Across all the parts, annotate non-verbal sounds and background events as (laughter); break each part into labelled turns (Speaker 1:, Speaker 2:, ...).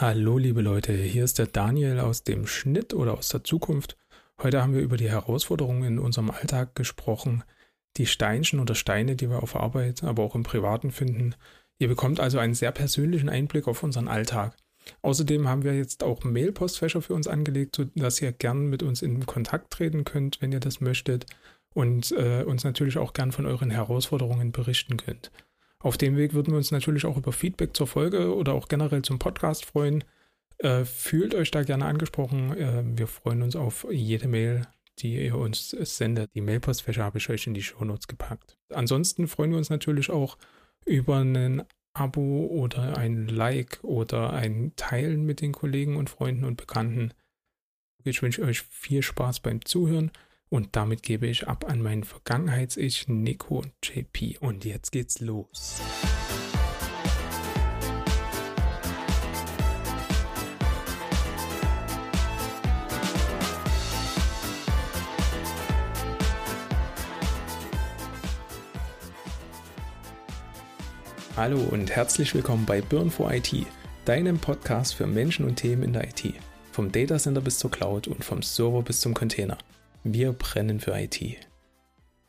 Speaker 1: Hallo liebe Leute, hier ist der Daniel aus dem Schnitt oder aus der Zukunft. Heute haben wir über die Herausforderungen in unserem Alltag gesprochen, die Steinchen oder Steine, die wir auf Arbeit, aber auch im Privaten finden. Ihr bekommt also einen sehr persönlichen Einblick auf unseren Alltag. Außerdem haben wir jetzt auch Mail-Postfächer für uns angelegt, sodass ihr gern mit uns in Kontakt treten könnt, wenn ihr das möchtet und äh, uns natürlich auch gern von euren Herausforderungen berichten könnt. Auf dem Weg würden wir uns natürlich auch über Feedback zur Folge oder auch generell zum Podcast freuen. Äh, fühlt euch da gerne angesprochen. Äh, wir freuen uns auf jede Mail, die ihr uns sendet. Die Mailpostfächer habe ich euch in die Shownotes gepackt. Ansonsten freuen wir uns natürlich auch über ein Abo oder ein Like oder ein Teilen mit den Kollegen und Freunden und Bekannten. Ich wünsche euch viel Spaß beim Zuhören. Und damit gebe ich ab an mein Vergangenheits-Ich, Nico und JP. Und jetzt geht's los. Hallo und herzlich willkommen bei Burn for IT, deinem Podcast für Menschen und Themen in der IT. Vom Datacenter bis zur Cloud und vom Server bis zum Container. Wir brennen für IT.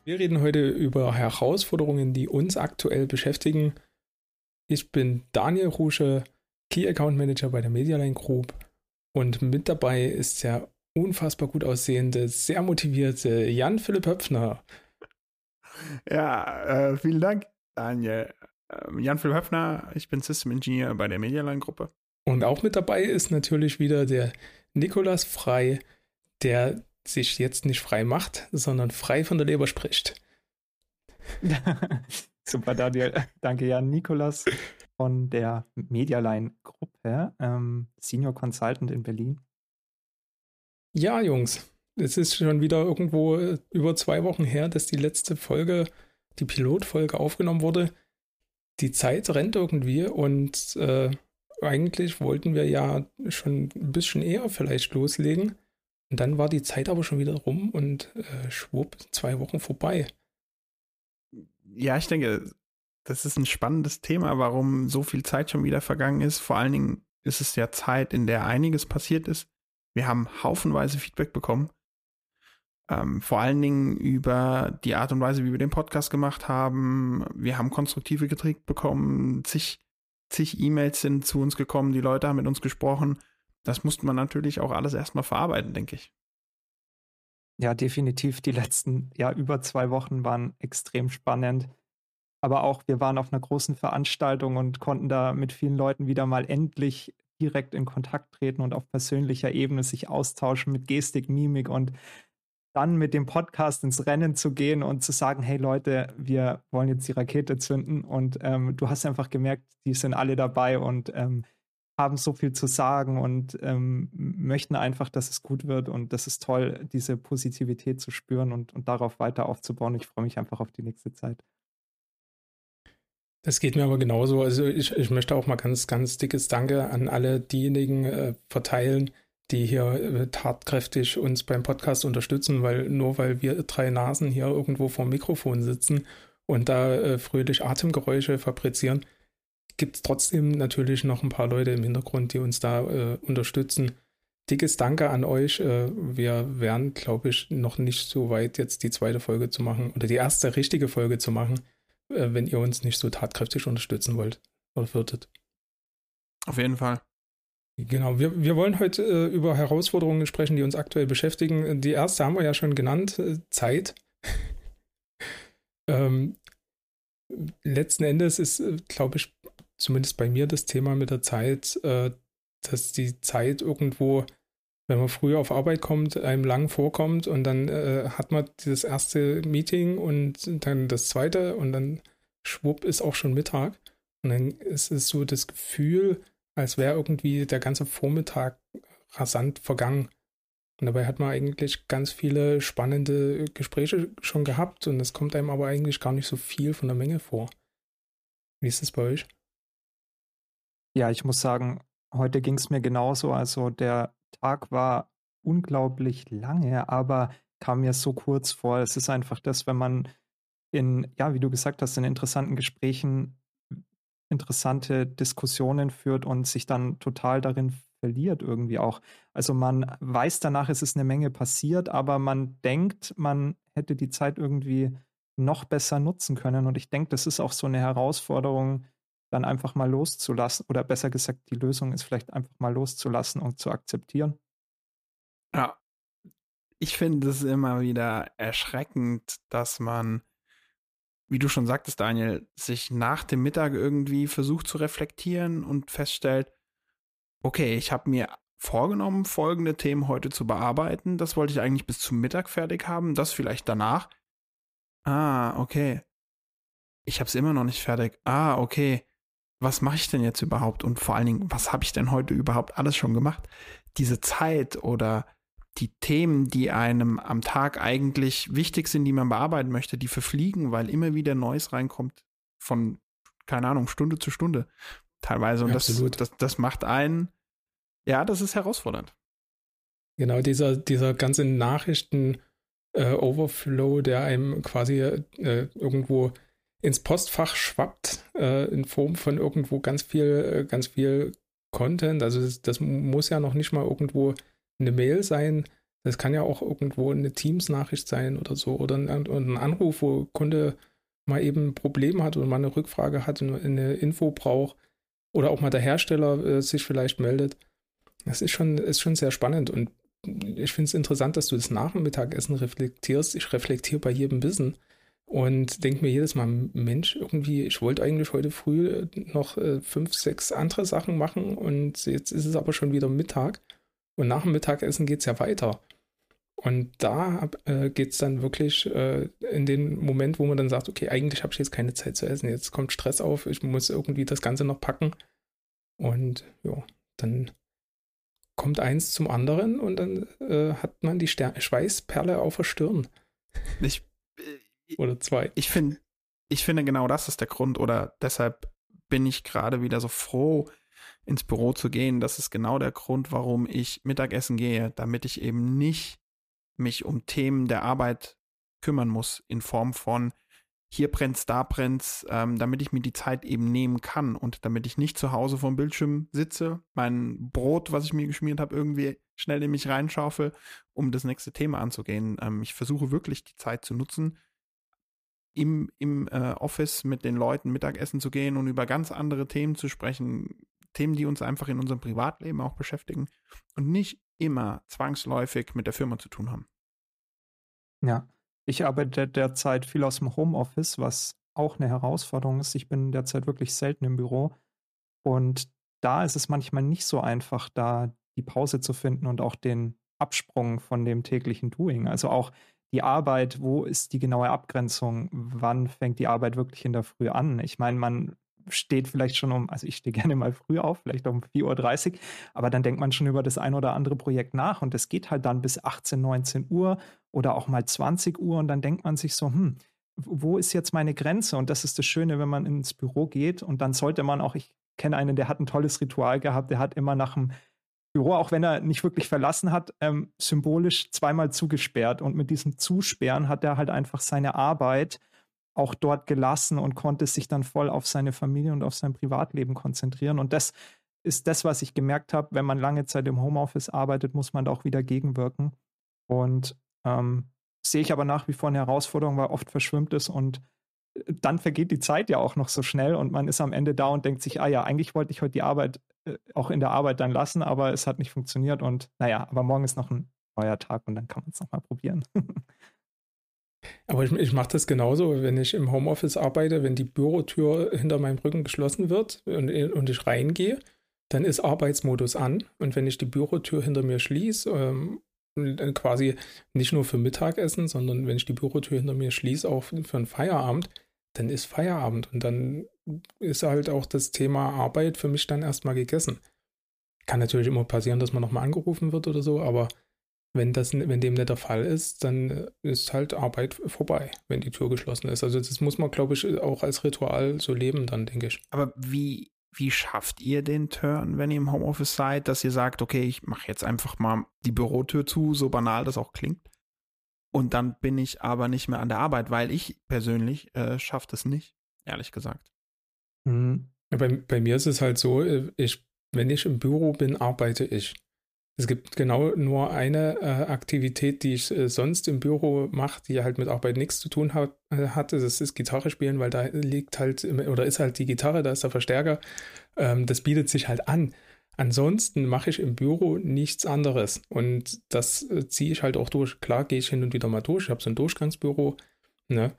Speaker 1: Wir reden heute über Herausforderungen, die uns aktuell beschäftigen. Ich bin Daniel Rusche, Key Account Manager bei der Medialine Group und mit dabei ist der unfassbar gut aussehende, sehr motivierte Jan-Philipp Höpfner.
Speaker 2: Ja, äh, vielen Dank, Daniel. Ähm, Jan-Philipp Höpfner, ich bin System Engineer bei der Medialine Gruppe.
Speaker 1: Und auch mit dabei ist natürlich wieder der Nikolas Frei, der sich jetzt nicht frei macht, sondern frei von der Leber spricht. (laughs)
Speaker 3: Super, Daniel. Danke, Jan. Nikolas von der Medialine-Gruppe, ähm, Senior Consultant in Berlin.
Speaker 1: Ja, Jungs, es ist schon wieder irgendwo über zwei Wochen her, dass die letzte Folge, die Pilotfolge aufgenommen wurde. Die Zeit rennt irgendwie und äh, eigentlich wollten wir ja schon ein bisschen eher vielleicht loslegen. Und dann war die Zeit aber schon wieder rum und äh, schwupp, zwei Wochen vorbei.
Speaker 2: Ja, ich denke, das ist ein spannendes Thema, warum so viel Zeit schon wieder vergangen ist. Vor allen Dingen ist es ja Zeit, in der einiges passiert ist. Wir haben haufenweise Feedback bekommen. Ähm, vor allen Dingen über die Art und Weise, wie wir den Podcast gemacht haben. Wir haben konstruktive Kritik bekommen. Zig, zig E-Mails sind zu uns gekommen. Die Leute haben mit uns gesprochen das musste man natürlich auch alles erstmal verarbeiten, denke ich.
Speaker 3: Ja, definitiv. Die letzten, ja, über zwei Wochen waren extrem spannend. Aber auch, wir waren auf einer großen Veranstaltung und konnten da mit vielen Leuten wieder mal endlich direkt in Kontakt treten und auf persönlicher Ebene sich austauschen mit Gestik, Mimik und dann mit dem Podcast ins Rennen zu gehen und zu sagen, hey Leute, wir wollen jetzt die Rakete zünden und ähm, du hast einfach gemerkt, die sind alle dabei und ähm, haben so viel zu sagen und ähm, möchten einfach, dass es gut wird. Und das ist toll, diese Positivität zu spüren und, und darauf weiter aufzubauen. Ich freue mich einfach auf die nächste Zeit.
Speaker 1: Das geht mir aber genauso. Also ich, ich möchte auch mal ganz, ganz dickes Danke an alle diejenigen äh, verteilen, die hier äh, tatkräftig uns beim Podcast unterstützen, weil nur weil wir drei Nasen hier irgendwo vor dem Mikrofon sitzen und da äh, fröhlich Atemgeräusche fabrizieren, gibt es trotzdem natürlich noch ein paar Leute im Hintergrund, die uns da äh, unterstützen. Dickes Danke an euch. Äh, wir wären, glaube ich, noch nicht so weit, jetzt die zweite Folge zu machen oder die erste richtige Folge zu machen, äh, wenn ihr uns nicht so tatkräftig unterstützen wollt oder würdet.
Speaker 2: Auf jeden Fall.
Speaker 1: Genau, wir, wir wollen heute äh, über Herausforderungen sprechen, die uns aktuell beschäftigen. Die erste haben wir ja schon genannt, äh, Zeit. (laughs) ähm, letzten Endes ist, äh, glaube ich, zumindest bei mir das Thema mit der Zeit, äh, dass die Zeit irgendwo, wenn man früher auf Arbeit kommt, einem lang vorkommt und dann äh, hat man dieses erste Meeting und dann das zweite und dann schwupp ist auch schon Mittag. Und dann ist es so das Gefühl, als wäre irgendwie der ganze Vormittag rasant vergangen. Und dabei hat man eigentlich ganz viele spannende Gespräche schon gehabt und es kommt einem aber eigentlich gar nicht so viel von der Menge vor. Wie ist es bei euch?
Speaker 3: Ja, ich muss sagen, heute ging es mir genauso. Also der Tag war unglaublich lange, aber kam mir so kurz vor. Es ist einfach das, wenn man in, ja, wie du gesagt hast, in interessanten Gesprächen interessante Diskussionen führt und sich dann total darin verliert irgendwie auch. Also man weiß danach, es ist eine Menge passiert, aber man denkt, man hätte die Zeit irgendwie noch besser nutzen können. Und ich denke, das ist auch so eine Herausforderung, dann einfach mal loszulassen. Oder besser gesagt, die Lösung ist vielleicht einfach mal loszulassen und zu akzeptieren.
Speaker 2: Ja, ich finde es immer wieder erschreckend, dass man, wie du schon sagtest, Daniel, sich nach dem Mittag irgendwie versucht zu reflektieren und feststellt, okay, ich habe mir vorgenommen, folgende Themen heute zu bearbeiten. Das wollte ich eigentlich bis zum Mittag fertig haben, das vielleicht danach. Ah, okay. Ich habe es immer noch nicht fertig. Ah, okay. Was mache ich denn jetzt überhaupt? Und vor allen Dingen, was habe ich denn heute überhaupt alles schon gemacht? Diese Zeit oder die Themen, die einem am Tag eigentlich wichtig sind, die man bearbeiten möchte, die verfliegen, weil immer wieder Neues reinkommt von, keine Ahnung, Stunde zu Stunde teilweise. Und das, das, das macht einen, ja, das ist herausfordernd.
Speaker 1: Genau, dieser, dieser ganze Nachrichten-Overflow, äh, der einem quasi äh, irgendwo ins Postfach schwappt, äh, in Form von irgendwo ganz viel, äh, ganz viel Content. Also das, das muss ja noch nicht mal irgendwo eine Mail sein. Das kann ja auch irgendwo eine Teams-Nachricht sein oder so. Oder ein, ein Anruf, wo Kunde mal eben ein Problem hat oder mal eine Rückfrage hat und eine Info braucht. Oder auch mal der Hersteller äh, sich vielleicht meldet. Das ist schon, ist schon sehr spannend und ich finde es interessant, dass du das nach dem Mittagessen reflektierst. Ich reflektiere bei jedem Wissen und denke mir jedes Mal, Mensch, irgendwie, ich wollte eigentlich heute früh noch äh, fünf, sechs andere Sachen machen und jetzt ist es aber schon wieder Mittag. Und nach dem Mittagessen geht es ja weiter. Und da äh, geht es dann wirklich äh, in den Moment, wo man dann sagt, okay, eigentlich habe ich jetzt keine Zeit zu essen. Jetzt kommt Stress auf, ich muss irgendwie das Ganze noch packen. Und ja, dann kommt eins zum anderen und dann äh, hat man die Ster Schweißperle auf der Stirn.
Speaker 2: Ich,
Speaker 1: äh, oder zwei.
Speaker 2: Ich finde, ich finde genau das ist der Grund oder deshalb bin ich gerade wieder so froh, ins Büro zu gehen. Das ist genau der Grund, warum ich Mittagessen gehe, damit ich eben nicht mich um Themen der Arbeit kümmern muss, in Form von hier brennt's, da brennt's, ähm, damit ich mir die Zeit eben nehmen kann und damit ich nicht zu Hause vorm Bildschirm sitze, mein Brot, was ich mir geschmiert habe, irgendwie schnell in mich reinschaufel, um das nächste Thema anzugehen. Ähm, ich versuche wirklich die Zeit zu nutzen, im, im äh, Office mit den Leuten Mittagessen zu gehen und über ganz andere Themen zu sprechen, Themen, die uns einfach in unserem Privatleben auch beschäftigen und nicht immer zwangsläufig mit der Firma zu tun haben.
Speaker 3: Ja, ich arbeite derzeit viel aus dem Homeoffice, was auch eine Herausforderung ist. Ich bin derzeit wirklich selten im Büro und da ist es manchmal nicht so einfach, da die Pause zu finden und auch den Absprung von dem täglichen Doing. Also auch die Arbeit, wo ist die genaue Abgrenzung? Wann fängt die Arbeit wirklich in der Früh an? Ich meine, man steht vielleicht schon um, also ich stehe (laughs) gerne mal früh auf, vielleicht um 4.30 Uhr, aber dann denkt man schon über das ein oder andere Projekt nach und es geht halt dann bis 18, 19 Uhr oder auch mal 20 Uhr und dann denkt man sich so, hm, wo ist jetzt meine Grenze? Und das ist das Schöne, wenn man ins Büro geht und dann sollte man auch, ich kenne einen, der hat ein tolles Ritual gehabt, der hat immer nach dem Büro, auch wenn er nicht wirklich verlassen hat, ähm, symbolisch zweimal zugesperrt. Und mit diesem Zusperren hat er halt einfach seine Arbeit auch dort gelassen und konnte sich dann voll auf seine Familie und auf sein Privatleben konzentrieren. Und das ist das, was ich gemerkt habe, wenn man lange Zeit im Homeoffice arbeitet, muss man da auch wieder gegenwirken. Und ähm, sehe ich aber nach wie vor eine Herausforderung, weil oft verschwimmt es und äh, dann vergeht die Zeit ja auch noch so schnell und man ist am Ende da und denkt sich, ah ja, eigentlich wollte ich heute die Arbeit auch in der Arbeit dann lassen, aber es hat nicht funktioniert und naja, aber morgen ist noch ein neuer Tag und dann kann man es nochmal probieren. (laughs)
Speaker 1: Aber ich, ich mache das genauso, wenn ich im Homeoffice arbeite, wenn die Bürotür hinter meinem Rücken geschlossen wird und, und ich reingehe, dann ist Arbeitsmodus an. Und wenn ich die Bürotür hinter mir schließe, ähm, quasi nicht nur für Mittagessen, sondern wenn ich die Bürotür hinter mir schließe, auch für einen Feierabend, dann ist Feierabend. Und dann ist halt auch das Thema Arbeit für mich dann erstmal gegessen. Kann natürlich immer passieren, dass man nochmal angerufen wird oder so, aber wenn, das, wenn dem nicht der Fall ist, dann ist halt Arbeit vorbei, wenn die Tür geschlossen ist. Also das muss man, glaube ich, auch als Ritual so leben, dann denke ich.
Speaker 2: Aber wie, wie schafft ihr den Turn, wenn ihr im Homeoffice seid, dass ihr sagt, okay, ich mache jetzt einfach mal die Bürotür zu, so banal das auch klingt. Und dann bin ich aber nicht mehr an der Arbeit, weil ich persönlich äh, schaffe das nicht, ehrlich gesagt.
Speaker 1: Mhm. Bei, bei mir ist es halt so, äh, ich, wenn ich im Büro bin, arbeite ich. Es gibt genau nur eine äh, Aktivität, die ich äh, sonst im Büro mache, die halt mit Arbeit nichts zu tun hat, äh, hatte. Das ist Gitarre spielen, weil da liegt halt, oder ist halt die Gitarre, da ist der Verstärker. Ähm, das bietet sich halt an. Ansonsten mache ich im Büro nichts anderes. Und das äh, ziehe ich halt auch durch. Klar gehe ich hin und wieder mal durch. Ich habe so ein Durchgangsbüro. Ne?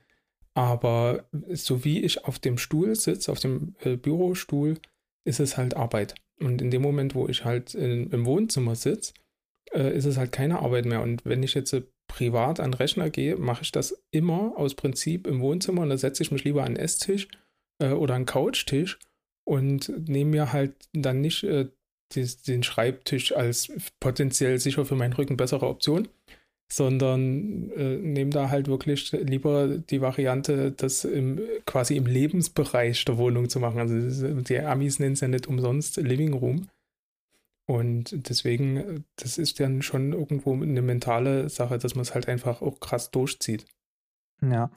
Speaker 1: Aber so wie ich auf dem Stuhl sitze, auf dem äh, Bürostuhl, ist es halt Arbeit. Und in dem Moment, wo ich halt in, im Wohnzimmer sitze, äh, ist es halt keine Arbeit mehr. Und wenn ich jetzt äh, privat an den Rechner gehe, mache ich das immer aus Prinzip im Wohnzimmer und da setze ich mich lieber an den Esstisch äh, oder an den Couchtisch und nehme mir halt dann nicht äh, den Schreibtisch als potenziell sicher für meinen Rücken bessere Option, sondern äh, nehme da halt wirklich lieber die Variante, das im, quasi im Lebensbereich der Wohnung zu machen. Also die Amis nennen es ja nicht umsonst Living Room. Und deswegen, das ist dann schon irgendwo eine mentale Sache, dass man es halt einfach auch krass durchzieht.
Speaker 3: Ja.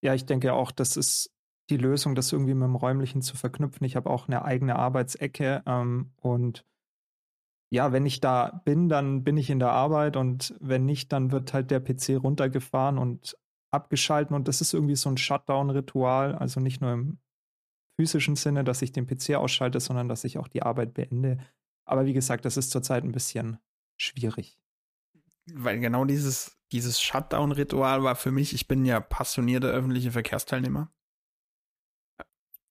Speaker 3: Ja, ich denke auch, das ist die Lösung, das irgendwie mit dem Räumlichen zu verknüpfen. Ich habe auch eine eigene Arbeitsecke ähm, und ja, wenn ich da bin, dann bin ich in der Arbeit und wenn nicht, dann wird halt der PC runtergefahren und abgeschalten und das ist irgendwie so ein Shutdown-Ritual, also nicht nur im physischen Sinne, dass ich den PC ausschalte, sondern dass ich auch die Arbeit beende. Aber wie gesagt, das ist zurzeit ein bisschen schwierig.
Speaker 2: Weil genau dieses, dieses Shutdown-Ritual war für mich, ich bin ja passionierter öffentlicher Verkehrsteilnehmer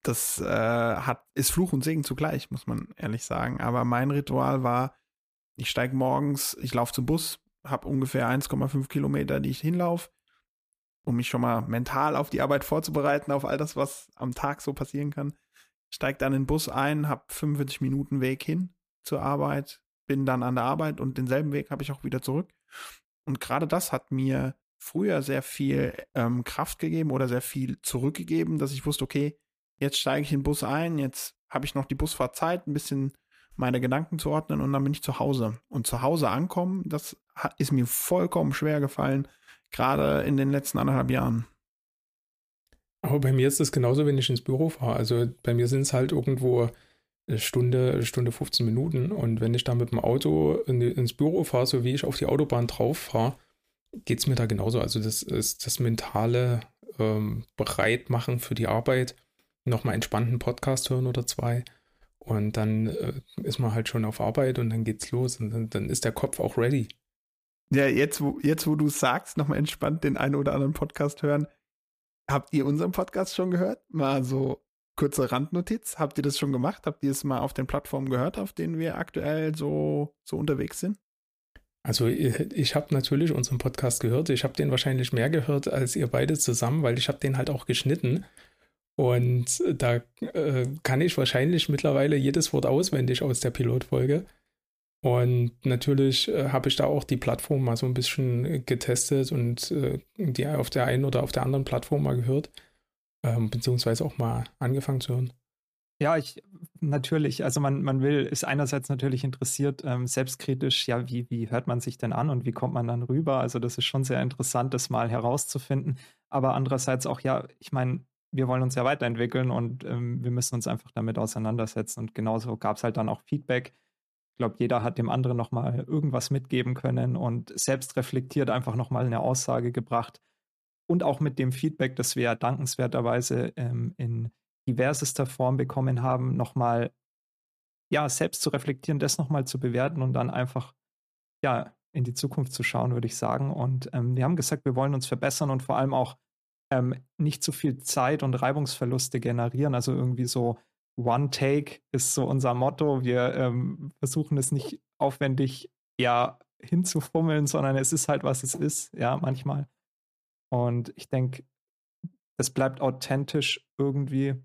Speaker 2: das äh, hat, ist Fluch und Segen zugleich, muss man ehrlich sagen. Aber mein Ritual war, ich steige morgens, ich laufe zum Bus, habe ungefähr 1,5 Kilometer, die ich hinlaufe, um mich schon mal mental auf die Arbeit vorzubereiten, auf all das, was am Tag so passieren kann. Steige dann in den Bus ein, habe 45 Minuten Weg hin zur Arbeit, bin dann an der Arbeit und denselben Weg habe ich auch wieder zurück. Und gerade das hat mir früher sehr viel ähm, Kraft gegeben oder sehr viel zurückgegeben, dass ich wusste, okay, jetzt steige ich in den Bus ein, jetzt habe ich noch die Busfahrt Zeit, ein bisschen meine Gedanken zu ordnen und dann bin ich zu Hause. Und zu Hause ankommen, das ist mir vollkommen schwer gefallen, gerade in den letzten anderthalb Jahren.
Speaker 1: Aber bei mir ist es genauso, wenn ich ins Büro fahre. Also bei mir sind es halt irgendwo eine Stunde, Stunde 15 Minuten. Und wenn ich da mit dem Auto in ins Büro fahre, so wie ich auf die Autobahn drauf fahre, geht es mir da genauso. Also das ist das mentale ähm, Bereitmachen für die Arbeit nochmal entspannten Podcast hören oder zwei. Und dann äh, ist man halt schon auf Arbeit und dann geht's los und dann, dann ist der Kopf auch ready.
Speaker 2: Ja, jetzt, wo, jetzt, wo du sagst, nochmal entspannt den einen oder anderen Podcast hören. Habt ihr unseren Podcast schon gehört? Mal so kurze Randnotiz. Habt ihr das schon gemacht? Habt ihr es mal auf den Plattformen gehört, auf denen wir aktuell so, so unterwegs sind?
Speaker 1: Also ich, ich habe natürlich unseren Podcast gehört. Ich habe den wahrscheinlich mehr gehört als ihr beide zusammen, weil ich habe den halt auch geschnitten. Und da äh, kann ich wahrscheinlich mittlerweile jedes Wort auswendig aus der Pilotfolge. Und natürlich äh, habe ich da auch die Plattform mal so ein bisschen getestet und äh, die auf der einen oder auf der anderen Plattform mal gehört, ähm, beziehungsweise auch mal angefangen zu hören.
Speaker 3: Ja, ich natürlich, also man, man will, ist einerseits natürlich interessiert, ähm, selbstkritisch, ja, wie, wie hört man sich denn an und wie kommt man dann rüber? Also das ist schon sehr interessant, das mal herauszufinden. Aber andererseits auch, ja, ich meine, wir wollen uns ja weiterentwickeln und ähm, wir müssen uns einfach damit auseinandersetzen. Und genauso gab es halt dann auch Feedback. Ich glaube, jeder hat dem anderen nochmal irgendwas mitgeben können und selbst reflektiert einfach nochmal eine Aussage gebracht. Und auch mit dem Feedback, das wir dankenswerterweise ähm, in diversester Form bekommen haben, nochmal ja, selbst zu reflektieren, das nochmal zu bewerten und dann einfach ja in die Zukunft zu schauen, würde ich sagen. Und ähm, wir haben gesagt, wir wollen uns verbessern und vor allem auch ähm, nicht zu viel Zeit und Reibungsverluste generieren. Also irgendwie so One Take ist so unser Motto. Wir ähm, versuchen es nicht aufwendig ja hinzufummeln, sondern es ist halt, was es ist, ja, manchmal. Und ich denke, es bleibt authentisch irgendwie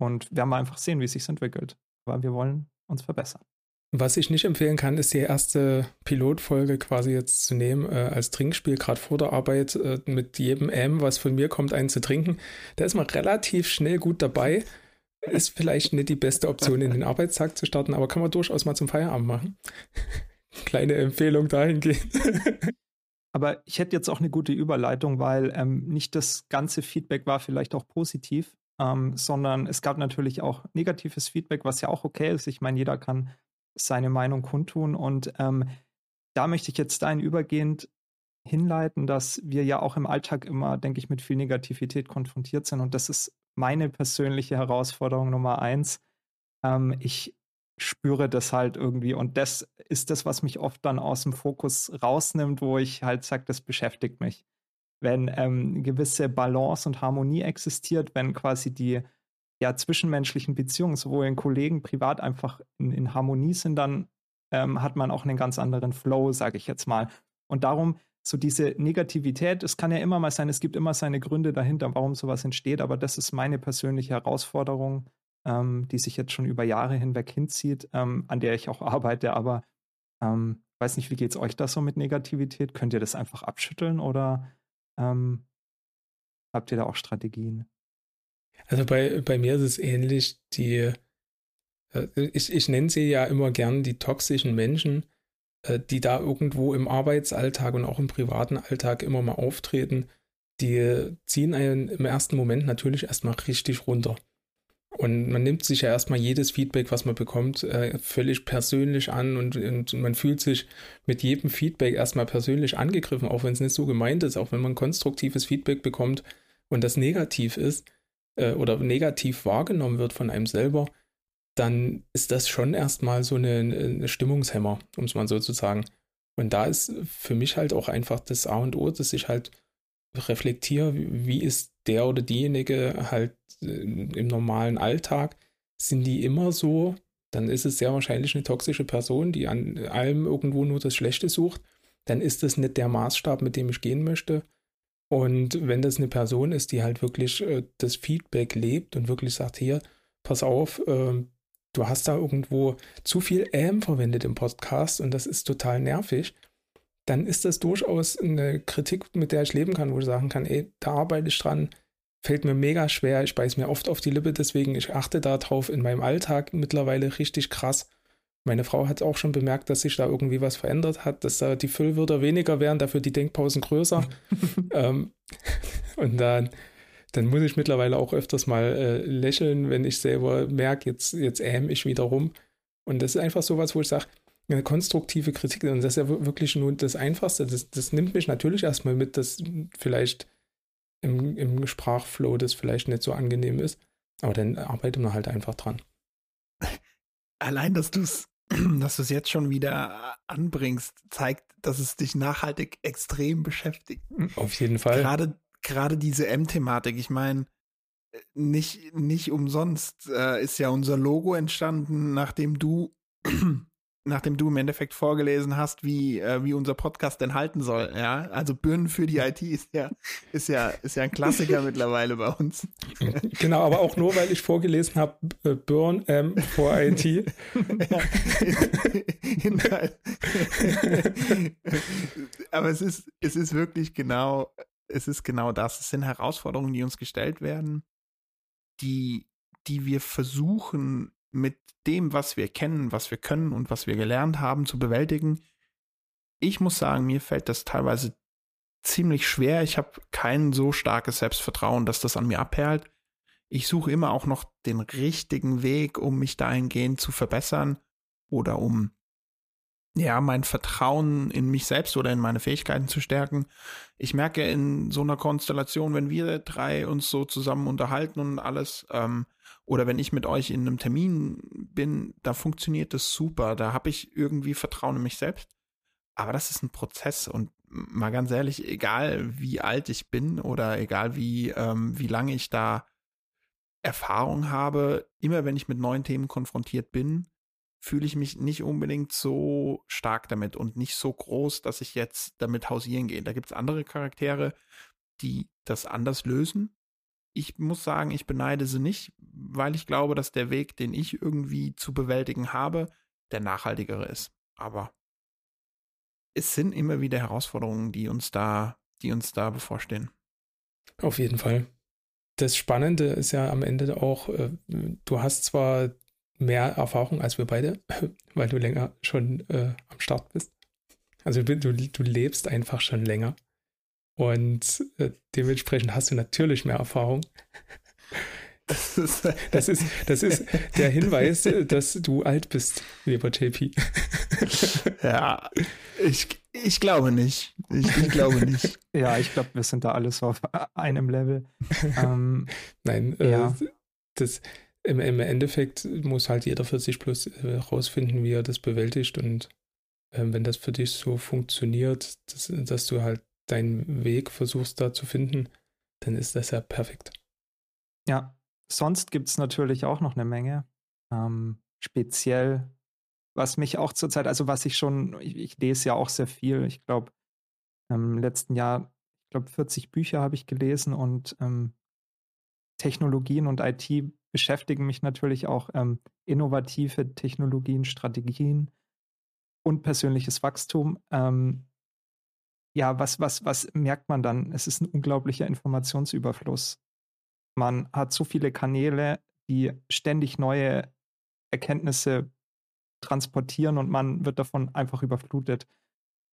Speaker 3: und werden wir einfach sehen, wie es sich entwickelt. Weil wir wollen uns verbessern.
Speaker 1: Was ich nicht empfehlen kann, ist die erste Pilotfolge quasi jetzt zu nehmen äh, als Trinkspiel, gerade vor der Arbeit, äh, mit jedem M, was von mir kommt, einen zu trinken. Da ist man relativ schnell gut dabei. Ist vielleicht nicht die beste Option, in den Arbeitstag zu starten, aber kann man durchaus mal zum Feierabend machen. (laughs) Kleine Empfehlung dahingehend. (laughs)
Speaker 3: aber ich hätte jetzt auch eine gute Überleitung, weil ähm, nicht das ganze Feedback war vielleicht auch positiv. ähm, sondern es gab natürlich auch negatives Feedback, was ja auch okay ist. Ich meine, jeder kann seine Meinung kundtun und ähm, da möchte ich jetzt dahin übergehend hinleiten, dass wir ja auch im Alltag immer, denke ich, mit viel Negativität konfrontiert sind und das ist meine persönliche Herausforderung Nummer eins. Ähm, ich spüre das halt irgendwie und das ist das, was mich oft dann aus dem Fokus rausnimmt, wo ich halt sage, das beschäftigt mich. Wenn ähm, gewisse Balance und Harmonie existiert, wenn quasi die ja, zwischenmenschlichen Beziehungen, sowohl in Kollegen, privat einfach in, in Harmonie sind, dann ähm, hat man auch einen ganz anderen Flow, sage ich jetzt mal. Und darum so diese Negativität, es kann ja immer mal sein, es gibt immer seine Gründe dahinter, warum sowas entsteht, aber das ist meine persönliche Herausforderung, ähm, die sich jetzt schon über Jahre hinweg hinzieht, ähm, an der ich auch (laughs) arbeite, aber ähm, weiß nicht, wie geht es euch da so mit Negativität? Könnt ihr das einfach abschütteln oder ähm, habt ihr da auch Strategien?
Speaker 1: Also bei, bei mir ist es ähnlich, die, äh, ich, ich nenne sie ja immer gern die toxischen Menschen, äh, die da irgendwo im Arbeitsalltag und auch im privaten Alltag immer mal auftreten, die ziehen einen im ersten Moment natürlich erstmal richtig runter. Und man nimmt sich ja erstmal jedes Feedback, was man bekommt, äh, völlig persönlich an und, und, man fühlt sich mit jedem Feedback erstmal persönlich angegriffen, auch wenn es nicht so gemeint ist, auch wenn man konstruktives Feedback bekommt und das negativ ist äh, oder negativ wahrgenommen wird von einem selber, dann ist das schon erstmal so eine, eine Stimmungshemmer, um es mal so zu sagen. Und da ist für mich halt auch einfach das A und O, dass ich halt reflektiere, wie ist der oder diejenige halt äh, im normalen Alltag. Sind die immer so, dann ist es sehr wahrscheinlich eine toxische Person, die an allem irgendwo nur das Schlechte sucht. Dann ist das nicht der Maßstab, mit dem ich gehen möchte. Und wenn das eine Person ist, die halt wirklich äh, das Feedback lebt und wirklich sagt, hier, pass auf, äh, du hast da irgendwo zu viel ähm verwendet im Podcast und das ist total nervig, dann ist das durchaus eine Kritik, mit der ich leben kann, wo ich sagen kann, ey, da arbeite ich dran, fällt mir mega schwer, ich beiß mir oft auf die Lippe, deswegen ich achte darauf in meinem Alltag mittlerweile richtig krass. Meine Frau hat auch schon bemerkt, dass sich da irgendwie was verändert hat, dass da die Füllwörter weniger werden, dafür die Denkpausen größer. (laughs) ähm, und dann dann muss ich mittlerweile auch öfters mal äh, lächeln, wenn ich selber merke, jetzt, jetzt ähm ich wieder rum. Und das ist einfach sowas, wo ich sage, eine konstruktive Kritik, und das ist ja wirklich nur das Einfachste. Das, das nimmt mich natürlich erstmal mit, dass vielleicht im, im Sprachflow das vielleicht nicht so angenehm ist. Aber dann arbeite man halt einfach dran.
Speaker 2: Allein, dass du es dass du es jetzt schon wieder anbringst, zeigt, dass es dich nachhaltig extrem beschäftigt.
Speaker 1: Auf jeden Fall.
Speaker 2: Gerade gerade diese M-Thematik, ich meine, nicht, nicht umsonst äh, ist ja unser Logo entstanden, nachdem du, nachdem du im Endeffekt vorgelesen hast, wie, äh, wie unser Podcast denn halten soll. Ja, also Birnen für die IT ist ja, ist ja, ist ja ein Klassiker (laughs) mittlerweile bei uns.
Speaker 1: Genau, aber auch nur, weil ich vorgelesen habe, äh, Burn ähm, for IT. ja, (laughs) in, in,
Speaker 2: aber es ist, es ist wirklich genau es ist genau das. Es sind Herausforderungen, die uns gestellt werden, die, die wir versuchen mit dem, was wir kennen, was wir können und was wir gelernt haben, zu bewältigen. Ich muss sagen, mir fällt das teilweise ziemlich schwer. Ich habe kein so starkes Selbstvertrauen, dass das an mir abperlt. Ich suche immer auch noch den richtigen Weg, um mich dahingehend zu verbessern oder um ja, mein Vertrauen in mich selbst oder in meine Fähigkeiten zu stärken. Ich merke in so einer Konstellation, wenn wir drei uns so zusammen unterhalten und alles, ähm, oder wenn ich mit euch in einem Termin bin, da funktioniert das super. Da habe ich irgendwie Vertrauen in mich selbst. Aber das ist ein Prozess und mal ganz ehrlich, egal wie alt ich bin oder egal wie, ähm, wie lange ich da Erfahrung habe, immer wenn ich mit neuen Themen konfrontiert bin, fühle ich mich nicht unbedingt so stark damit und nicht so groß, dass ich jetzt damit hausieren gehe. Da gibt es andere Charaktere, die das anders lösen. Ich muss sagen, ich beneide sie nicht, weil ich glaube, dass der Weg, den ich irgendwie zu bewältigen habe, der nachhaltigere ist. Aber es sind immer wieder Herausforderungen, die uns da, die uns da bevorstehen.
Speaker 1: Auf jeden Fall. Das Spannende ist ja am Ende auch, äh, du hast zwar mehr Erfahrung als wir beide, (laughs) weil du länger schon äh, am Start bist. Also du, du lebst einfach schon länger. Und äh, dementsprechend hast du natürlich mehr Erfahrung. Das ist, (laughs) das ist, das ist der Hinweis, dass du alt bist, lieber JP. (laughs)
Speaker 2: Ja, ich, ich glaube nicht. Ich, ich glaube nicht.
Speaker 3: Ja, ich glaube, wir sind da alles auf einem Level.
Speaker 1: Ähm, (laughs) Nein, äh, ja. äh, das, im, im, Endeffekt muss halt jeder für sich bloß äh, rausfinden, wie er das bewältigt. Und äh, wenn das für dich so funktioniert, dass, dass du halt deinen Weg versuchst da zu finden, dann ist das ja perfekt.
Speaker 3: Ja, sonst gibt es natürlich auch noch eine Menge. Ähm, speziell, was mich auch zurzeit, also was ich schon, ich, ich lese ja auch sehr viel. Ich glaube, im letzten Jahr, ich glaube, 40 Bücher habe ich gelesen und ähm, Technologien und IT beschäftigen mich natürlich auch ähm, innovative Technologien, Strategien und persönliches Wachstum. Ähm, ja, was, was, was merkt man dann? Es ist ein unglaublicher Informationsüberfluss. Man hat so viele Kanäle, die ständig neue Erkenntnisse transportieren und man wird davon einfach überflutet.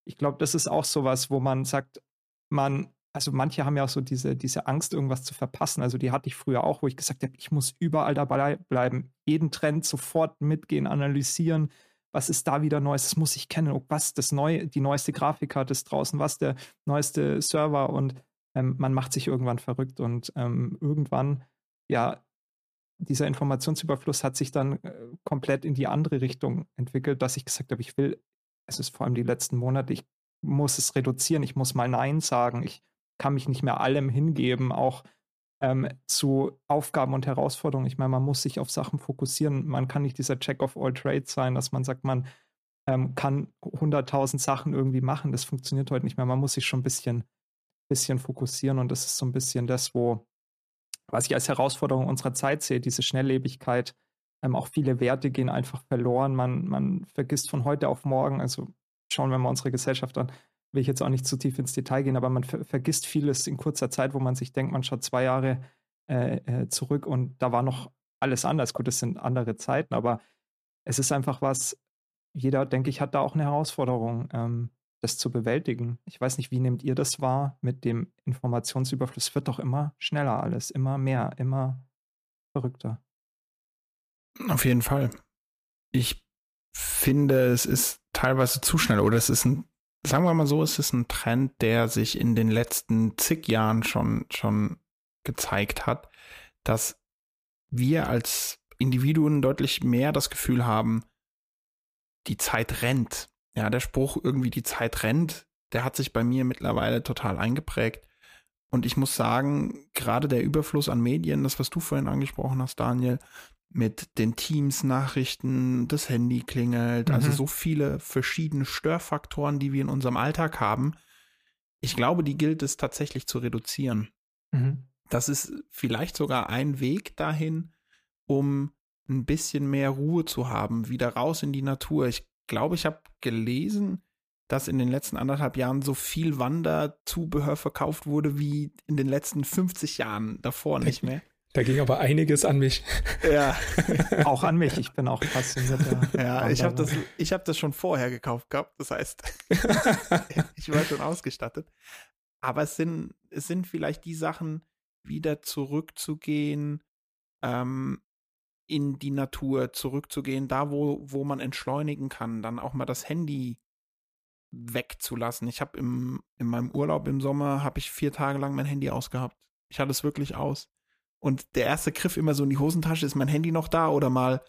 Speaker 3: Ich glaube, das ist auch sowas, wo man sagt, man, also manche haben ja auch so diese, diese Angst, irgendwas zu verpassen. Also die hatte ich früher auch, wo ich gesagt habe, ich muss überall dabei bleiben, jeden Trend sofort mitgehen, analysieren, was ist da wieder Neues, das muss ich kennen, oh, was das neue, die neueste Grafikkarte ist draußen, was der neueste Server und ähm, man macht sich irgendwann verrückt und ähm, irgendwann, ja, dieser Informationsüberfluss hat sich dann äh, komplett in die andere Richtung entwickelt, dass ich gesagt habe, ich will, es ist vor allem die letzten Monate, ich muss es reduzieren, ich muss mal Nein sagen, ich kann mich nicht mehr allem hingeben, auch ähm, zu Aufgaben und Herausforderungen. Ich meine, man muss sich auf Sachen fokussieren. Man kann nicht dieser Check of all Trades sein, dass man sagt, man ähm, kann 100.000 Sachen irgendwie machen. Das funktioniert heute nicht mehr. Man muss sich schon ein bisschen, bisschen fokussieren und das ist so ein bisschen das, wo, was ich als Herausforderung unserer Zeit sehe, diese Schnelllebigkeit. Ähm, auch viele Werte gehen einfach verloren. Man, man vergisst von heute auf morgen, also schauen wir mal unsere Gesellschaft an, will ich jetzt auch nicht zu tief ins Detail gehen, aber man ver vergisst vieles in kurzer Zeit, wo man sich denkt, man schaut zwei Jahre äh, äh, zurück und da war noch alles anders. Gut, es sind andere Zeiten, aber es ist einfach was, jeder, denke ich, hat da auch eine Herausforderung, ähm, das zu bewältigen. Ich weiß nicht, wie nehmt ihr das wahr mit dem Informationsüberfluss? Es wird doch immer schneller alles, immer mehr, immer verrückter.
Speaker 2: Auf jeden Fall. Ich finde, es ist teilweise zu schnell oder es ist ein sagen wir mal so, es ist ein Trend, der sich in den letzten zig Jahren schon, schon gezeigt hat, dass wir als Individuen deutlich mehr das Gefühl haben, die Zeit rennt. Ja, der Spruch irgendwie die Zeit rennt, der hat sich bei mir mittlerweile total eingeprägt. Und ich muss sagen, gerade der Überfluss an Medien, das, was du vorhin angesprochen hast, Daniel, mit den Teams Nachrichten, das Handy klingelt, also mhm. also so viele verschiedene Störfaktoren, die wir in unserem Alltag haben. Ich glaube, die gilt es tatsächlich zu reduzieren. Mhm. Das ist vielleicht sogar ein Weg dahin, um ein bisschen mehr Ruhe zu haben, wieder raus in die Natur. Ich glaube, ich habe gelesen, dass in den letzten anderthalb Jahren so viel Wanderzubehör verkauft wurde wie in den letzten 50 Jahren davor nicht mehr.
Speaker 1: Da ging aber einiges an mich.
Speaker 3: Ja. (laughs) auch an mich. Ich bin auch fasziniert.
Speaker 2: Ja, ich habe das, hab das schon vorher gekauft gehabt. Das heißt, (laughs) ich war schon ausgestattet. Aber es sind, es sind vielleicht die Sachen, wieder zurückzugehen, ähm, in die Natur zurückzugehen, da wo, wo man entschleunigen kann, dann auch mal das Handy wegzulassen. Ich habe im, in meinem Urlaub im Sommer, habe ich vier Tage lang mein Handy ausgehabt. Ich hatte es wirklich aus. Und der erste Griff immer so in die Hosentasche, ist mein Handy noch da oder mal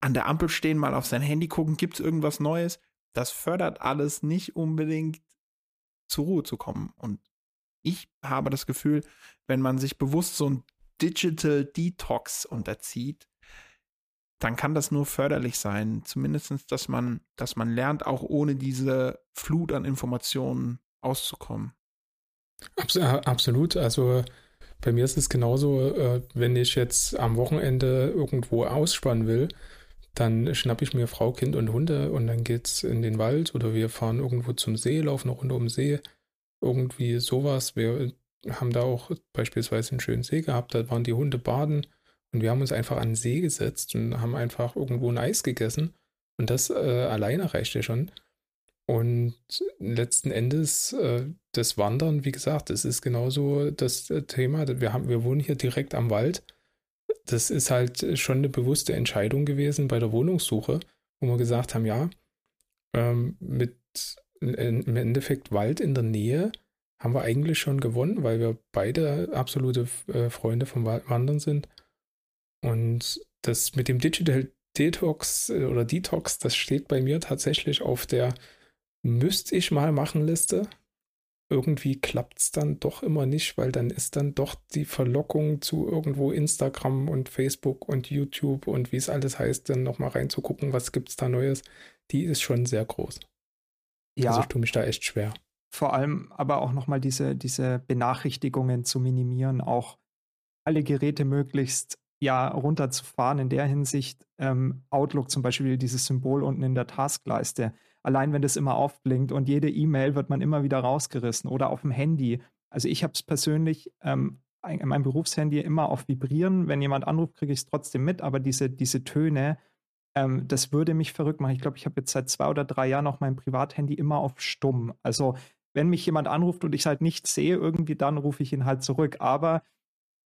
Speaker 2: an der Ampel stehen, mal auf sein Handy gucken, gibt es irgendwas Neues? Das fördert alles nicht unbedingt zur Ruhe zu kommen. Und ich habe das Gefühl, wenn man sich bewusst so ein Digital Detox unterzieht, dann kann das nur förderlich sein. Zumindest, dass man, dass man lernt, auch ohne diese Flut an Informationen auszukommen.
Speaker 1: Absolut. Also bei mir ist es genauso, äh, wenn ich jetzt am Wochenende irgendwo ausspannen will, dann schnappe ich mir Frau, Kind und Hunde und dann geht's in den Wald oder wir fahren irgendwo zum See, laufen eine Runde um den See. Irgendwie sowas. Wir haben da auch beispielsweise einen schönen See gehabt, da waren die Hunde baden und wir haben uns einfach an den See gesetzt und haben einfach irgendwo ein Eis gegessen. Und das äh, alleine reichte schon. Und letzten Endes, äh, das Wandern, wie gesagt, das ist genauso das äh, Thema. Wir, haben, wir wohnen hier direkt am Wald das ist halt schon eine bewusste Entscheidung gewesen bei der Wohnungssuche, wo wir gesagt haben, ja, ähm, mit im Endeffekt Wald in der Nähe haben wir eigentlich schon gewonnen, weil wir beide absolute äh, Freunde vom Wandern sind. Und das mit dem Digital Detox oder Detox, das steht bei mir tatsächlich auf der müsste ich mal machen Liste. Irgendwie klappt es dann doch immer nicht, weil dann ist dann doch die Verlockung zu irgendwo Instagram und Facebook und YouTube und wie es alles heißt, dann nochmal reinzugucken, was gibt es da Neues, die ist schon sehr groß. Ja. Also ich tue mich da echt schwer.
Speaker 3: Vor allem aber auch nochmal diese, diese Benachrichtigungen zu minimieren, auch alle Geräte möglichst ja runterzufahren in der Hinsicht. Ähm, Outlook zum Beispiel, dieses Symbol unten in der Taskleiste. Allein wenn das immer aufblinkt und jede E-Mail wird man immer wieder rausgerissen oder auf dem Handy. Also ich habe es persönlich ähm, mein Berufshandy immer auf Vibrieren. Wenn jemand anruft, kriege ich es trotzdem mit, aber diese, diese Töne, ähm, das würde mich verrückt machen. Ich glaube, ich habe jetzt seit zwei oder drei Jahren auch mein Privathandy immer auf Stumm. Also wenn mich jemand anruft und ich es halt nicht sehe, irgendwie dann rufe ich ihn halt zurück. Aber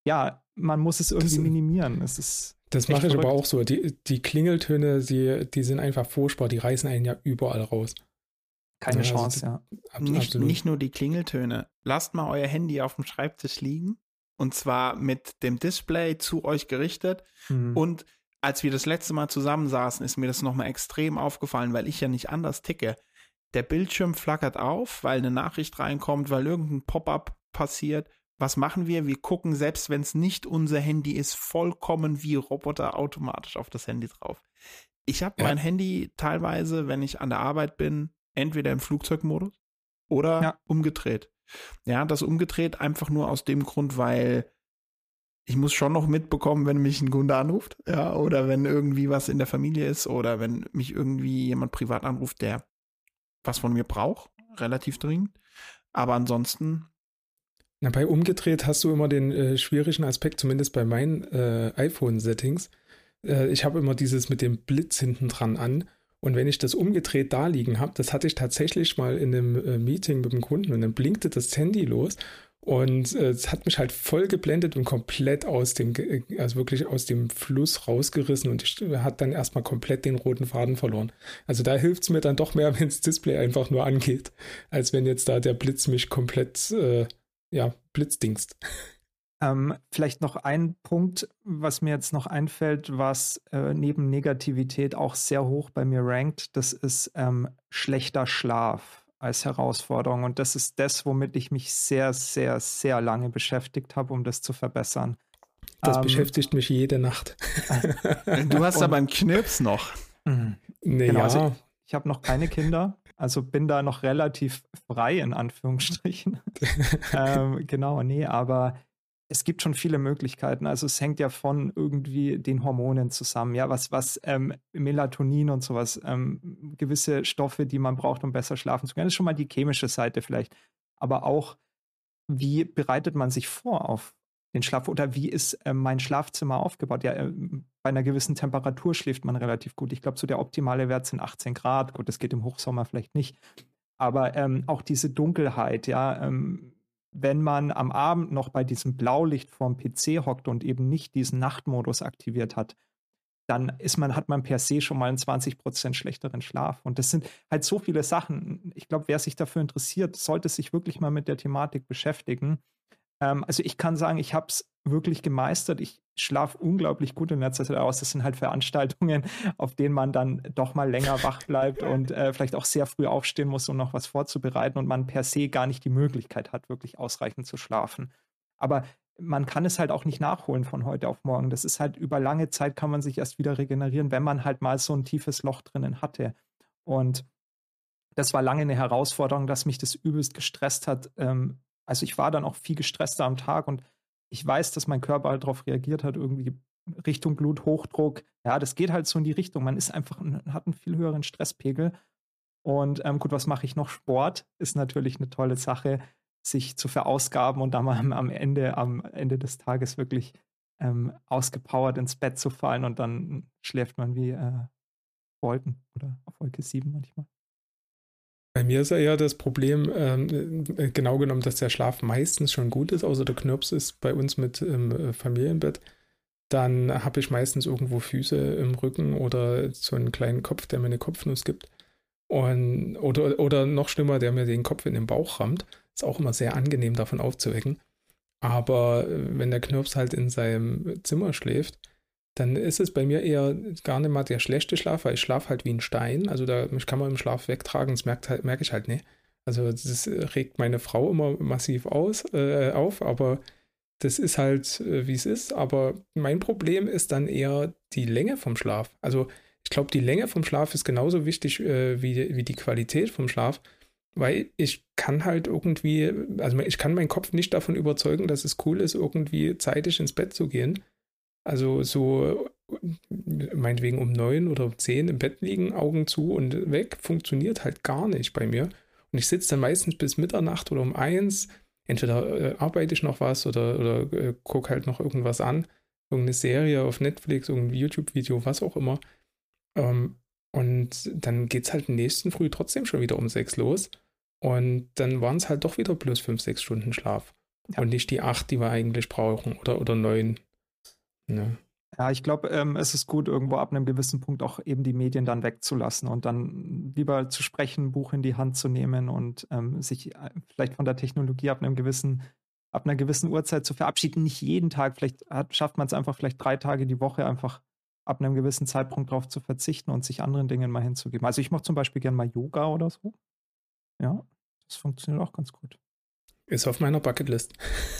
Speaker 3: ja, man muss es irgendwie das, minimieren. Es ist
Speaker 1: das mache ich aber auch so. Die, die Klingeltöne, die, die sind einfach furchtbar, die reißen einen ja überall raus.
Speaker 3: Keine ja, Chance,
Speaker 2: also, ja. Ab, nicht, nicht nur die Klingeltöne. Lasst mal euer Handy auf dem Schreibtisch liegen. Und zwar mit dem Display zu euch gerichtet. Mhm. Und als wir das letzte Mal zusammensaßen, ist mir das nochmal extrem aufgefallen, weil ich ja nicht anders ticke. Der Bildschirm flackert auf, weil eine Nachricht reinkommt, weil irgendein Pop-up passiert was machen wir? Wir gucken, selbst wenn es nicht unser Handy ist, vollkommen wie Roboter automatisch auf das Handy drauf. Ich habe ja. mein Handy teilweise, wenn ich an der Arbeit bin, entweder im Flugzeugmodus oder ja. umgedreht. Ja, das umgedreht einfach nur aus dem Grund, weil ich muss schon noch mitbekommen, wenn mich ein Kunde anruft, ja, oder wenn irgendwie was in der Familie ist oder wenn mich irgendwie jemand privat anruft, der was von mir braucht, relativ dringend. Aber ansonsten
Speaker 1: na, bei umgedreht hast du immer den äh, schwierigen Aspekt, zumindest bei meinen äh, iPhone-Settings. Äh, ich habe immer dieses mit dem Blitz hinten dran an. Und wenn ich das umgedreht da liegen habe, das hatte ich tatsächlich mal in einem äh, Meeting mit dem Kunden und dann blinkte das Handy los und äh, es hat mich halt voll geblendet und komplett aus dem, also wirklich aus dem Fluss rausgerissen und ich hat dann erstmal komplett den roten Faden verloren. Also da hilft es mir dann doch mehr, (laughs) wenn das Display einfach nur angeht, als wenn jetzt da der Blitz mich komplett äh, ja, blitzdingst.
Speaker 3: Ähm, vielleicht noch ein Punkt, was mir jetzt noch einfällt, was äh, neben Negativität auch sehr hoch bei mir rankt, das ist ähm, schlechter Schlaf als Herausforderung. Und das ist das, womit ich mich sehr, sehr, sehr lange beschäftigt habe, um das zu verbessern.
Speaker 1: Das ähm, beschäftigt mich jede Nacht.
Speaker 2: du hast aber einen Knirps noch.
Speaker 3: Mhm. Nee, genau, ja. also ich habe noch keine Kinder. Also bin da noch relativ frei in Anführungsstrichen. (laughs) ähm, genau, nee, aber es gibt schon viele Möglichkeiten. Also es hängt ja von irgendwie den Hormonen zusammen, ja, was, was ähm, Melatonin und sowas, ähm, gewisse Stoffe, die man braucht, um besser schlafen zu können. Das ist schon mal die chemische Seite vielleicht. Aber auch, wie bereitet man sich vor auf den Schlaf oder wie ist äh, mein Schlafzimmer aufgebaut? Ja, äh, bei einer gewissen Temperatur schläft man relativ gut. Ich glaube, so der optimale Wert sind 18 Grad. Gut, das geht im Hochsommer vielleicht nicht. Aber ähm, auch diese Dunkelheit, ja, ähm, wenn man am Abend noch bei diesem Blaulicht vorm PC hockt und eben nicht diesen Nachtmodus aktiviert hat, dann ist man, hat man per se schon mal einen 20 Prozent schlechteren Schlaf. Und das sind halt so viele Sachen. Ich glaube, wer sich dafür interessiert, sollte sich wirklich mal mit der Thematik beschäftigen. Ähm, also ich kann sagen, ich habe es wirklich gemeistert. Ich schlafe unglaublich gut in letzter Zeit aus. Das sind halt Veranstaltungen, (laughs) auf denen man dann doch mal länger wach bleibt und äh, vielleicht auch sehr früh aufstehen muss, um noch was vorzubereiten und man per se gar nicht die Möglichkeit hat, wirklich ausreichend zu schlafen. Aber man kann es halt auch nicht nachholen von heute auf morgen. Das ist halt über lange Zeit kann man sich erst wieder regenerieren, wenn man halt mal so ein tiefes Loch drinnen hatte. Und das war lange eine Herausforderung, dass mich das übelst gestresst hat, ähm, also ich war dann auch viel gestresster am Tag und ich weiß, dass mein Körper halt darauf reagiert hat, irgendwie Richtung Bluthochdruck. Ja, das geht halt so in die Richtung. Man ist einfach, hat einen viel höheren Stresspegel. Und ähm, gut, was mache ich noch? Sport ist natürlich eine tolle Sache, sich zu verausgaben und dann mal am Ende, am Ende des Tages wirklich ähm, ausgepowert ins Bett zu fallen und dann schläft man wie äh, Wolken oder auf Wolke 7 manchmal.
Speaker 1: Bei mir ist ja eher das Problem, ähm, äh, genau genommen, dass der Schlaf meistens schon gut ist, außer der Knirps ist bei uns mit ähm, Familienbett, dann habe ich meistens irgendwo Füße im Rücken oder so einen kleinen Kopf, der mir eine Kopfnuss gibt. Und, oder, oder noch schlimmer, der mir den Kopf in den Bauch rammt. Ist auch immer sehr angenehm, davon aufzuwecken. Aber äh, wenn der Knirps halt in seinem Zimmer schläft, dann ist es bei mir eher gar nicht mal der schlechte Schlaf, weil ich schlafe halt wie ein Stein. Also da mich kann man im Schlaf wegtragen, das merkt halt, merke ich halt nicht. Also das regt meine Frau immer massiv aus, äh, auf, aber das ist halt, äh, wie es ist. Aber mein Problem ist dann eher die Länge vom Schlaf. Also ich glaube, die Länge vom Schlaf ist genauso wichtig äh, wie, wie die Qualität vom Schlaf, weil ich kann halt irgendwie, also ich kann meinen Kopf nicht davon überzeugen, dass es cool ist, irgendwie zeitig ins Bett zu gehen. Also so meinetwegen um neun oder um zehn im Bett liegen, Augen zu und weg, funktioniert halt gar nicht bei mir. Und ich sitze dann meistens bis Mitternacht oder um eins. Entweder äh, arbeite ich noch was oder, oder äh, gucke halt noch irgendwas an. Irgendeine Serie auf Netflix, irgendein YouTube-Video, was auch immer. Ähm, und dann geht es halt nächsten Früh trotzdem schon wieder um sechs los. Und dann waren es halt doch wieder plus fünf, sechs Stunden Schlaf. Ja. Und nicht die acht, die wir eigentlich brauchen oder, oder neun.
Speaker 3: Ne? Ja, ich glaube, ähm, es ist gut, irgendwo ab einem gewissen Punkt auch eben die Medien dann wegzulassen und dann lieber zu sprechen, ein Buch in die Hand zu nehmen und ähm, sich äh, vielleicht von der Technologie ab einem gewissen, ab einer gewissen Uhrzeit zu verabschieden. Nicht jeden Tag, vielleicht hat, schafft man es einfach vielleicht drei Tage die Woche einfach ab einem gewissen Zeitpunkt darauf zu verzichten und sich anderen Dingen mal hinzugeben. Also ich mache zum Beispiel gerne mal Yoga oder so. Ja, das funktioniert auch ganz gut.
Speaker 1: Ist auf meiner Bucketlist.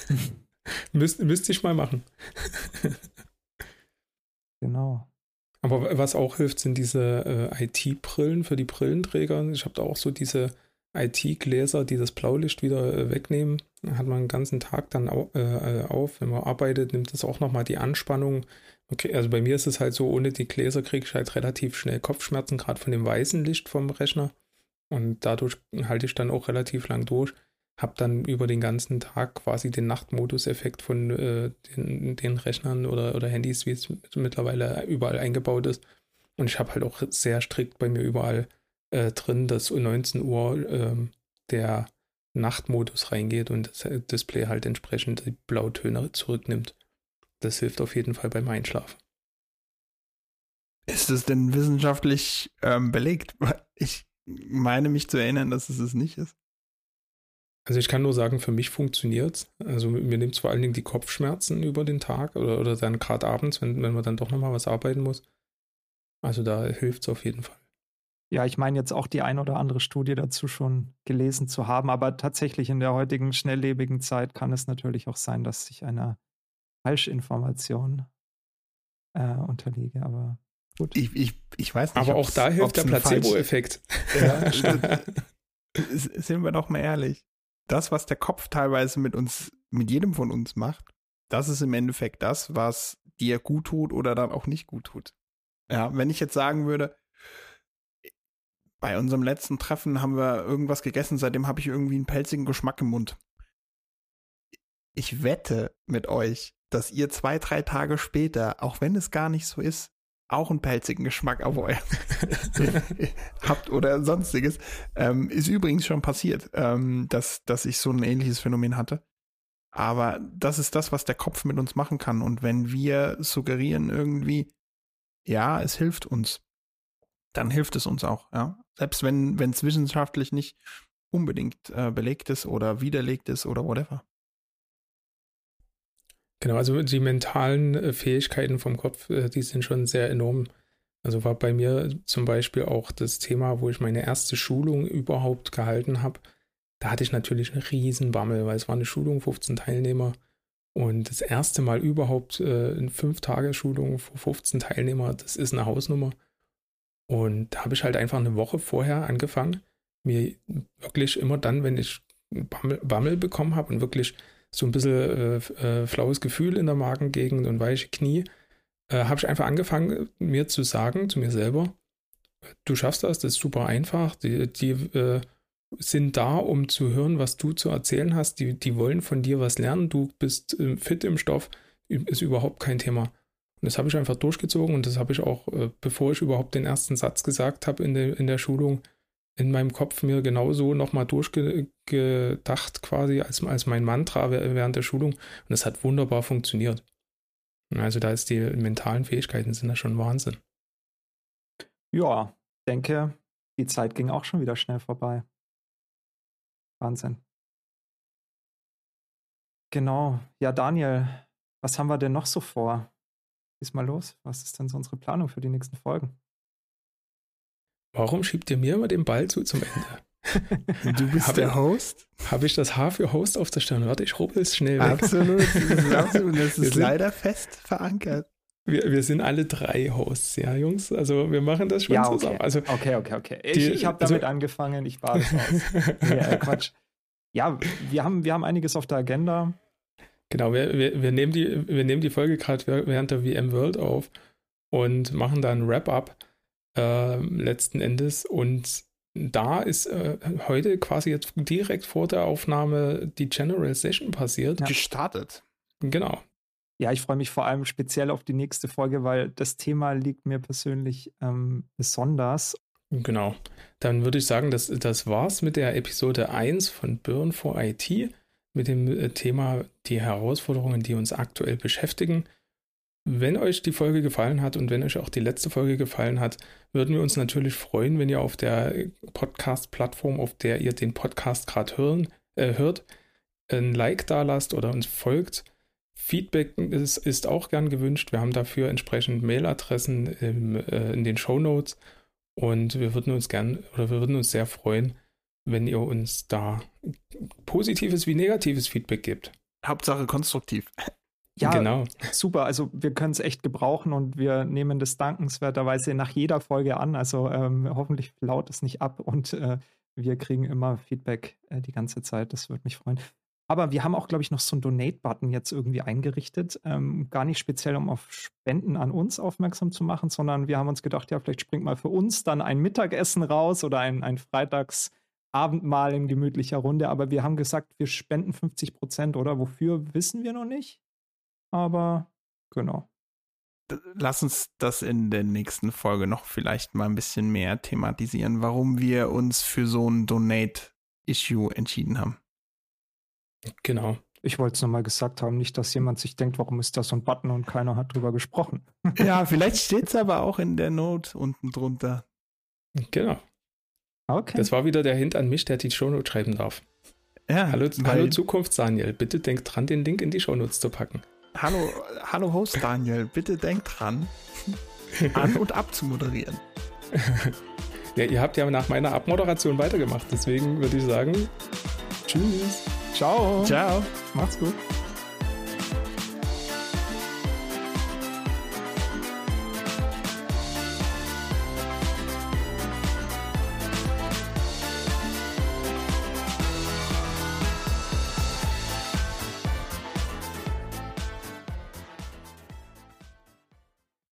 Speaker 1: (laughs) Müs müsste ich mal machen. (laughs)
Speaker 3: genau.
Speaker 1: Aber was auch hilft, sind diese äh, IT-Brillen für die Brillenträger. Ich habe da auch so diese IT-Gläser, die das Blaulicht wieder äh, wegnehmen. Hat man den ganzen Tag dann au äh, auf. Wenn man arbeitet, nimmt das auch nochmal die Anspannung. Okay, also bei mir ist es halt so, ohne die Gläser kriege ich halt relativ schnell Kopfschmerzen, gerade von dem weißen Licht vom Rechner. Und dadurch halte ich dann auch relativ lang durch habe dann über den ganzen Tag quasi den Nachtmodus-Effekt von äh, den, den, Rechnern oder, oder Handys, wie es mittlerweile überall eingebaut ist. Und ich habe halt auch sehr strikt bei mir überall äh, drin, dass um 19 Uhr äh, der Nachtmodus reingeht und das Display halt entsprechend die Blautöne zurücknimmt. Das hilft auf jeden Fall beim Einschlafen.
Speaker 2: Ist es denn wissenschaftlich ähm, belegt? (laughs) Ich meine mich zu erinnern, dass es es nicht ist.
Speaker 1: Also ich kann nur sagen, für mich funktioniert es. Also mir nimmt es vor allen Dingen die Kopfschmerzen über den Tag oder, oder dann gerade abends, wenn, wenn man dann doch nochmal was arbeiten muss. Also da hilft es auf jeden Fall.
Speaker 3: Ja, ich meine jetzt auch die ein oder andere Studie dazu schon gelesen zu haben, aber tatsächlich in der heutigen schnelllebigen Zeit kann es natürlich auch sein, dass ich einer Falschinformation äh, unterliege, aber gut.
Speaker 2: Ich, ich, ich weiß
Speaker 1: nicht. Aber auch da hilft der Placebo-Effekt. Ja, (laughs)
Speaker 2: sind wir doch mal ehrlich das, was der Kopf teilweise mit uns, mit jedem von uns macht, das ist im Endeffekt das, was dir gut tut oder dann auch nicht gut tut. Ja, wenn ich jetzt sagen würde, bei unserem letzten Treffen haben wir irgendwas gegessen, seitdem habe ich irgendwie einen pelzigen Geschmack im Mund. Ich wette mit euch, dass ihr zwei, drei Tage später, auch wenn es gar nicht so ist, auch einen pelzigen Geschmack auf euer (laughs) habt oder sonstiges. Ähm, ist übrigens schon passiert, ähm, dass, dass ich so ein ähnliches Phänomen hatte. Aber das ist das, was der Kopf mit uns machen kann. Und wenn wir suggerieren irgendwie, ja, es hilft uns, dann hilft es uns auch, ja. Selbst wenn es wissenschaftlich nicht unbedingt äh, belegt ist oder widerlegt ist oder whatever.
Speaker 1: Genau, also die mentalen äh, Fähigkeiten vom Kopf, äh, die sind schon sehr enorm. Also war bei mir zum Beispiel auch das Thema, wo ich meine erste Schulung überhaupt gehalten habe. Da hatte ich natürlich einen riesen Bammel, weil es war eine Schulung, 15 Teilnehmer. Und das erste Mal überhaupt äh, eine Fünf-Tage-Schulung für 15 Teilnehmer, das ist eine Hausnummer. Und da habe ich halt einfach eine Woche vorher angefangen, mir wirklich immer dann, wenn ich Bammel, Bammel bekommen habe und wirklich so ein bisschen äh, äh, flaues Gefühl in der Magengegend und weiche Knie, äh, habe ich einfach angefangen, mir zu sagen, zu mir selber, du schaffst das, das ist super einfach, die, die äh, sind da, um zu hören, was du zu erzählen hast, die, die wollen von dir was lernen, du bist äh, fit im Stoff, ist überhaupt kein Thema. Und das habe ich einfach durchgezogen und das habe ich auch, äh, bevor ich überhaupt den ersten Satz gesagt habe in, der in der Schulung, in meinem Kopf mir genauso nochmal durchgedacht quasi als, als mein Mantra während der Schulung und es hat wunderbar funktioniert. Also da ist die mentalen Fähigkeiten sind da schon Wahnsinn.
Speaker 3: Ja, denke, die Zeit ging auch schon wieder schnell vorbei. Wahnsinn. Genau. Ja, Daniel, was haben wir denn noch so vor? Diesmal los. Was ist denn so unsere Planung für die nächsten Folgen?
Speaker 1: Warum schiebt ihr mir immer den Ball zu zum Ende?
Speaker 2: Du bist
Speaker 1: Hab
Speaker 2: der
Speaker 1: ich-
Speaker 2: Host.
Speaker 1: Habe ich das H für Host auf der Stirn? Warte, ich rubbel's schnell weg.
Speaker 2: Absolut. Das ist, (laughs) absolut. Das ist
Speaker 1: sind-
Speaker 2: leider fest verankert.
Speaker 1: Wir, wir sind alle drei Hosts, ja, Jungs. Also wir machen das schon
Speaker 3: Ja, okay.
Speaker 1: zusammen. Also
Speaker 3: Okay, okay, okay. Ich,
Speaker 1: Die-
Speaker 3: ich habe
Speaker 1: also-
Speaker 3: damit angefangen, ich war das (laughs) aus. nee, äh, Quatsch. Ja, wir haben, wir haben einiges auf der Agenda.
Speaker 1: Genau, wir, wir, wir, nehmen die, wir nehmen die Folge gerade während der WM World auf und machen da ein Wrap-up äh, letzten Endes. Und da ist äh, heute quasi jetzt direkt vor der Aufnahme die General Session passiert.
Speaker 3: Ja.
Speaker 2: Gestartet.
Speaker 1: Genau.
Speaker 3: Ja, ich freue mich vor allem speziell auf die nächste Folge, weil das Thema liegt mir persönlich ähm, besonders.
Speaker 1: Genau. Dann würde ich sagen, das, das war's mit der Episode 1 von Burn for IT mit dem äh, Thema die Herausforderungen, die uns aktuell beschäftigen. Wenn euch die Folge gefallen hat und wenn euch auch die letzte Folge gefallen hat, würden wir uns natürlich freuen, wenn ihr auf der Podcast-Plattform, auf der ihr den Podcast gerade hören, äh, hört, ein Like da lasst oder uns folgt. Feedback ist, ist auch gern gewünscht. Wir haben dafür entsprechend Mailadressen im, äh, in den Show Notes. Und wir würden uns gern oder wir würden uns sehr freuen, wenn ihr uns da positives wie negatives Feedback gibt.
Speaker 2: Hauptsache konstruktiv.
Speaker 3: Ja,
Speaker 1: Genau.
Speaker 3: super. Also wir können es echt gebrauchen und wir nehmen das dankenswerterweise nach jeder Folge an. Also ähm, hoffentlich laut es nicht ab und äh, wir kriegen immer Feedback äh, die ganze Zeit. Das würde mich freuen. Aber wir haben auch, glaube ich, noch so einen Donate-Button jetzt irgendwie eingerichtet. Ähm, gar nicht speziell, um auf Spenden an uns aufmerksam zu machen, sondern wir haben uns gedacht, ja, vielleicht springt mal für uns dann ein Mittagessen raus oder ein, ein Freitagsabendmahl in gemütlicher Runde. Aber wir haben gesagt, wir spenden 50 Prozent, oder? Wofür wissen wir noch nicht. Aber genau.
Speaker 2: Lass uns das in der nächsten Folge noch vielleicht mal ein bisschen mehr thematisieren, warum wir uns für so ein Donate-Issue entschieden haben.
Speaker 1: Genau.
Speaker 3: Ich wollte es nochmal gesagt haben, nicht, dass jemand sich denkt, warum ist da so ein Button und keiner hat drüber gesprochen. (laughs)
Speaker 2: Ja, vielleicht steht es aber auch in der Note unten drunter.
Speaker 1: Genau.
Speaker 3: Okay.
Speaker 1: Das war wieder der Hint an mich, der die Shownotes schreiben darf.
Speaker 2: Ja,
Speaker 1: Hallo, hallo Zukunft, Daniel. Bitte denk dran, den Link in die Shownotes zu packen.
Speaker 2: Hallo, hallo Host Daniel, bitte denk dran, an- und abzumoderieren. (laughs)
Speaker 1: Ja, ihr habt ja nach meiner Abmoderation weitergemacht. Deswegen würde ich sagen, tschüss.
Speaker 3: Ciao.
Speaker 2: Ciao.
Speaker 3: Macht's gut.